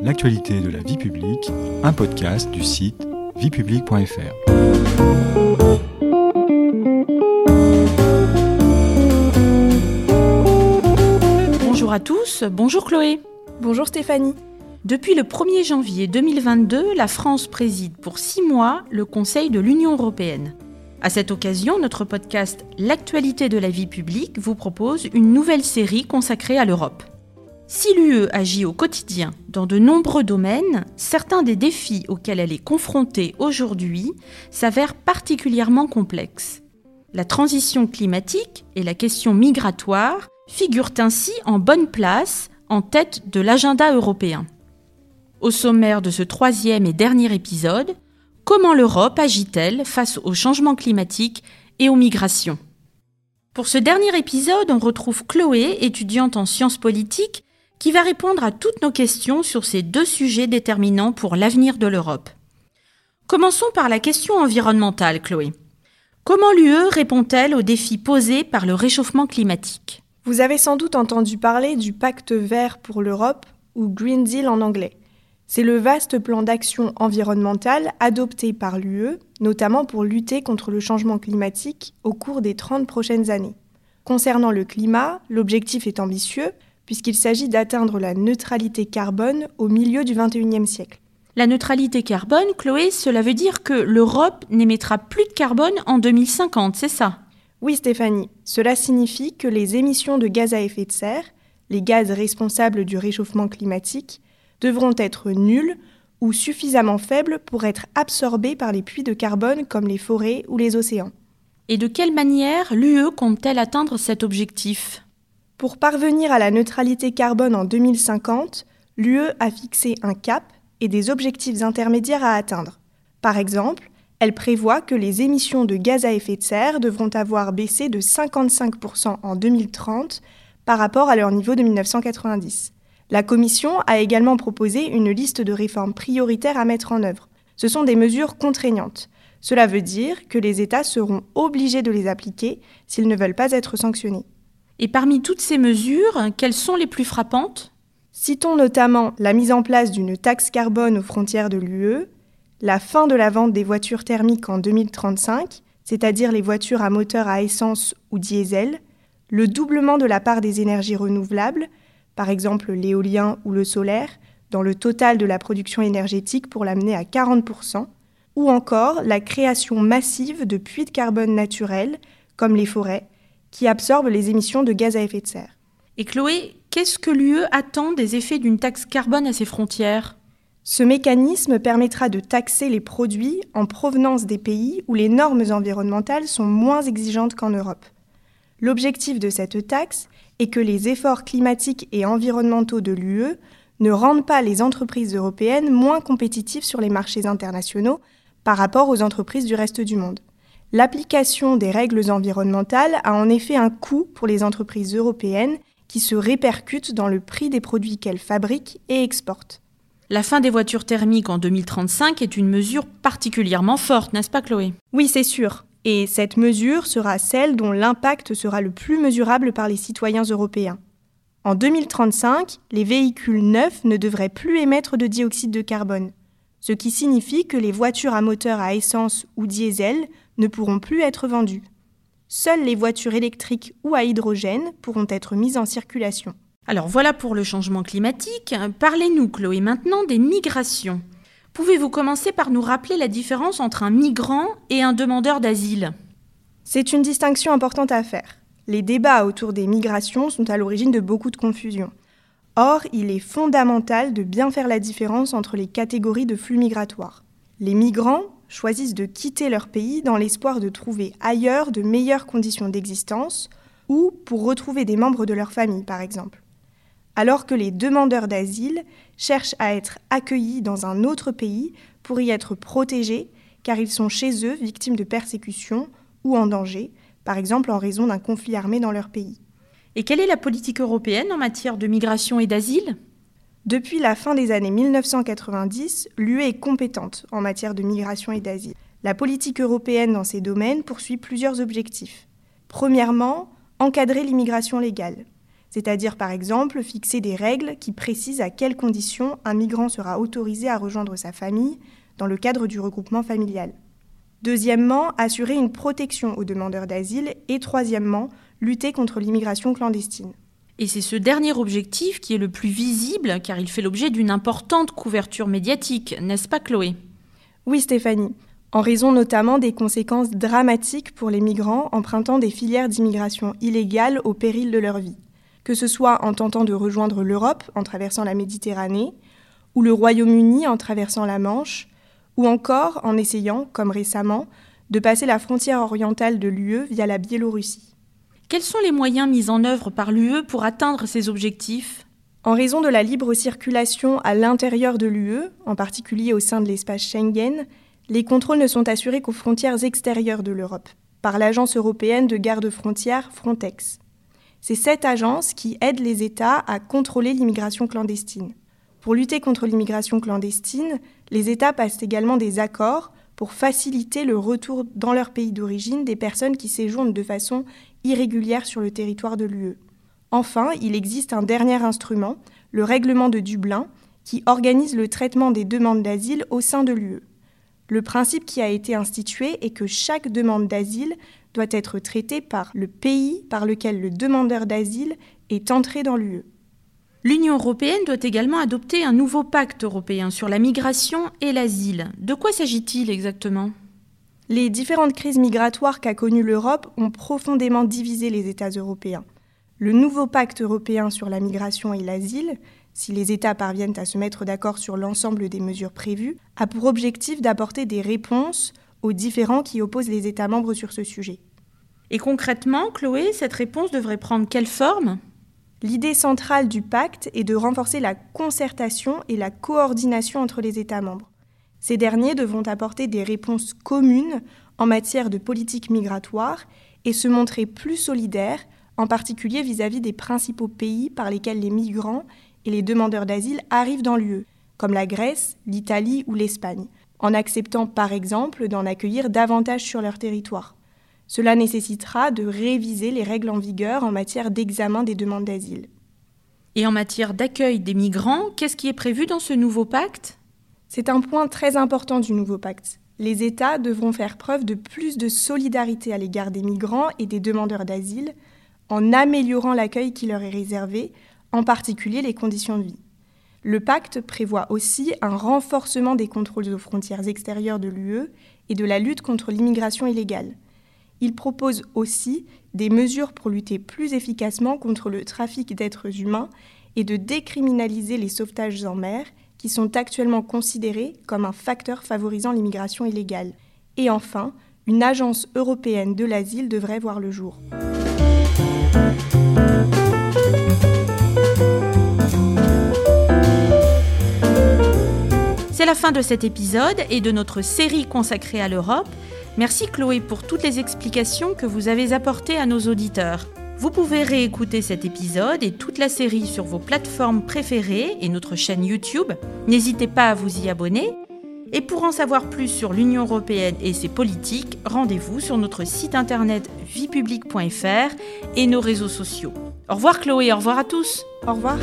L'actualité de la vie publique, un podcast du site viepublique.fr. Bonjour à tous, bonjour Chloé. Bonjour Stéphanie. Depuis le 1er janvier 2022, la France préside pour six mois le Conseil de l'Union européenne. À cette occasion, notre podcast L'actualité de la vie publique vous propose une nouvelle série consacrée à l'Europe. Si l'UE agit au quotidien dans de nombreux domaines, certains des défis auxquels elle est confrontée aujourd'hui s'avèrent particulièrement complexes. La transition climatique et la question migratoire figurent ainsi en bonne place en tête de l'agenda européen. Au sommaire de ce troisième et dernier épisode, comment l'Europe agit-elle face au changement climatique et aux migrations? Pour ce dernier épisode, on retrouve Chloé, étudiante en sciences politiques, qui va répondre à toutes nos questions sur ces deux sujets déterminants pour l'avenir de l'Europe. Commençons par la question environnementale, Chloé. Comment l'UE répond-elle aux défis posés par le réchauffement climatique? Vous avez sans doute entendu parler du pacte vert pour l'Europe, ou Green Deal en anglais. C'est le vaste plan d'action environnementale adopté par l'UE, notamment pour lutter contre le changement climatique au cours des 30 prochaines années. Concernant le climat, l'objectif est ambitieux, puisqu'il s'agit d'atteindre la neutralité carbone au milieu du XXIe siècle. La neutralité carbone, Chloé, cela veut dire que l'Europe n'émettra plus de carbone en 2050, c'est ça? Oui Stéphanie, cela signifie que les émissions de gaz à effet de serre, les gaz responsables du réchauffement climatique, devront être nulles ou suffisamment faibles pour être absorbées par les puits de carbone comme les forêts ou les océans. Et de quelle manière l'UE compte-t-elle atteindre cet objectif? Pour parvenir à la neutralité carbone en 2050, l'UE a fixé un cap et des objectifs intermédiaires à atteindre. Par exemple, elle prévoit que les émissions de gaz à effet de serre devront avoir baissé de 55% en 2030 par rapport à leur niveau de 1990. La Commission a également proposé une liste de réformes prioritaires à mettre en œuvre. Ce sont des mesures contraignantes. Cela veut dire que les États seront obligés de les appliquer s'ils ne veulent pas être sanctionnés. Et parmi toutes ces mesures, quelles sont les plus frappantes? Citons notamment la mise en place d'une taxe carbone aux frontières de l'UE, la fin de la vente des voitures thermiques en 2035, c'est-à-dire les voitures à moteur à essence ou diesel, le doublement de la part des énergies renouvelables, par exemple l'éolien ou le solaire, dans le total de la production énergétique pour l'amener à 40%, ou encore la création massive de puits de carbone naturels, comme les forêts, qui absorbent les émissions de gaz à effet de serre. Et Chloé, qu'est-ce que l'UE attend des effets d'une taxe carbone à ses frontières? Ce mécanisme permettra de taxer les produits en provenance des pays où les normes environnementales sont moins exigeantes qu'en Europe. L'objectif de cette taxe et que les efforts climatiques et environnementaux de l'UE ne rendent pas les entreprises européennes moins compétitives sur les marchés internationaux par rapport aux entreprises du reste du monde. L'application des règles environnementales a en effet un coût pour les entreprises européennes qui se répercute dans le prix des produits qu'elles fabriquent et exportent. La fin des voitures thermiques en 2035 est une mesure particulièrement forte, n'est-ce pas Chloé? Oui, c'est sûr. Et cette mesure sera celle dont l'impact sera le plus mesurable par les citoyens européens. En 2035, les véhicules neufs ne devraient plus émettre de dioxyde de carbone, ce qui signifie que les voitures à moteur à essence ou diesel ne pourront plus être vendues. Seules les voitures électriques ou à hydrogène pourront être mises en circulation. Alors voilà pour le changement climatique. Parlez-nous, Chloé, maintenant des migrations. Pouvez-vous commencer par nous rappeler la différence entre un migrant et un demandeur d'asile? C'est une distinction importante à faire. Les débats autour des migrations sont à l'origine de beaucoup de confusion. Or, il est fondamental de bien faire la différence entre les catégories de flux migratoires. Les migrants choisissent de quitter leur pays dans l'espoir de trouver ailleurs de meilleures conditions d'existence ou pour retrouver des membres de leur famille, par exemple alors que les demandeurs d'asile cherchent à être accueillis dans un autre pays pour y être protégés car ils sont chez eux victimes de persécutions ou en danger, par exemple en raison d'un conflit armé dans leur pays. Et quelle est la politique européenne en matière de migration et d'asile? Depuis la fin des années 1990, l'UE est compétente en matière de migration et d'asile. La politique européenne dans ces domaines poursuit plusieurs objectifs. Premièrement, encadrer l'immigration légale. c'est-à-dire par exemple fixer des règles qui précisent à quelles conditions un migrant sera autorisé à rejoindre sa famille dans le cadre du regroupement familial. Deuxièmement, assurer une protection aux demandeurs d'asile et troisièmement, lutter contre l'immigration clandestine. Et c'est ce dernier objectif qui est le plus visible car il fait l'objet d'une importante couverture médiatique, n'est-ce pas Chloé? Oui Stéphanie, en raison notamment des conséquences dramatiques pour les migrants empruntant des filières d'immigration illégale au péril de leur vie, que ce soit en tentant de rejoindre l'Europe en traversant la Méditerranée, ou le Royaume-Uni en traversant la Manche, ou encore en essayant, comme récemment, de passer la frontière orientale de l'UE via la Biélorussie. Quels sont les moyens mis en œuvre par l'UE pour atteindre ces objectifs? En raison de la libre circulation à l'intérieur de l'UE, en particulier au sein de l'espace Schengen, les contrôles ne sont assurés qu'aux frontières extérieures de l'Europe, par l'agence européenne de garde-frontières Frontex. C'est cette agence qui aide les États à contrôler l'immigration clandestine. Pour lutter contre l'immigration clandestine, les États passent également des accords pour faciliter le retour dans leur pays d'origine des personnes qui séjournent de façon irrégulière sur le territoire de l'UE. Enfin, il existe un dernier instrument, le règlement de Dublin, qui organise le traitement des demandes d'asile au sein de l'UE. Le principe qui a été institué est que chaque demande d'asile doit être traitée par le pays par lequel le demandeur d'asile est entré dans l'UE. L'Union européenne doit également adopter un nouveau pacte européen sur la migration et l'asile. De quoi s'agit-il exactement? Les différentes crises migratoires qu'a connues l'Europe ont profondément divisé les États européens. Le nouveau pacte européen sur la migration et l'asile, si les États parviennent à se mettre d'accord sur l'ensemble des mesures prévues, a pour objectif d'apporter des réponses aux différends qui opposent les États membres sur ce sujet. Et concrètement, Chloé, cette réponse devrait prendre quelle forme? L'idée centrale du pacte est de renforcer la concertation et la coordination entre les États membres. Ces derniers devront apporter des réponses communes en matière de politique migratoire et se montrer plus solidaires, en particulier vis-à-vis des principaux pays par lesquels les migrants et les demandeurs d'asile arrivent dans l'UE, comme la Grèce, l'Italie ou l'Espagne, en acceptant par exemple d'en accueillir davantage sur leur territoire. Cela nécessitera de réviser les règles en vigueur en matière d'examen des demandes d'asile. Et en matière d'accueil des migrants, qu'est-ce qui est prévu dans ce nouveau pacte? C'est un point très important du nouveau pacte. Les États devront faire preuve de plus de solidarité à l'égard des migrants et des demandeurs d'asile en améliorant l'accueil qui leur est réservé, en particulier les conditions de vie. Le pacte prévoit aussi un renforcement des contrôles aux frontières extérieures de l'UE et de la lutte contre l'immigration illégale. Il propose aussi des mesures pour lutter plus efficacement contre le trafic d'êtres humains et de décriminaliser les sauvetages en mer qui sont actuellement considérés comme un facteur favorisant l'immigration illégale. Et enfin, une agence européenne de l'asile devrait voir le jour. C'est la fin de cet épisode et de notre série consacrée à l'Europe. Merci Chloé pour toutes les explications que vous avez apportées à nos auditeurs. Vous pouvez réécouter cet épisode et toute la série sur vos plateformes préférées et notre chaîne YouTube. N'hésitez pas à vous y abonner. Et pour en savoir plus sur l'Union européenne et ses politiques, rendez-vous sur notre site internet viepublique.fr et nos réseaux sociaux. Au revoir Chloé, au revoir à tous. Au revoir.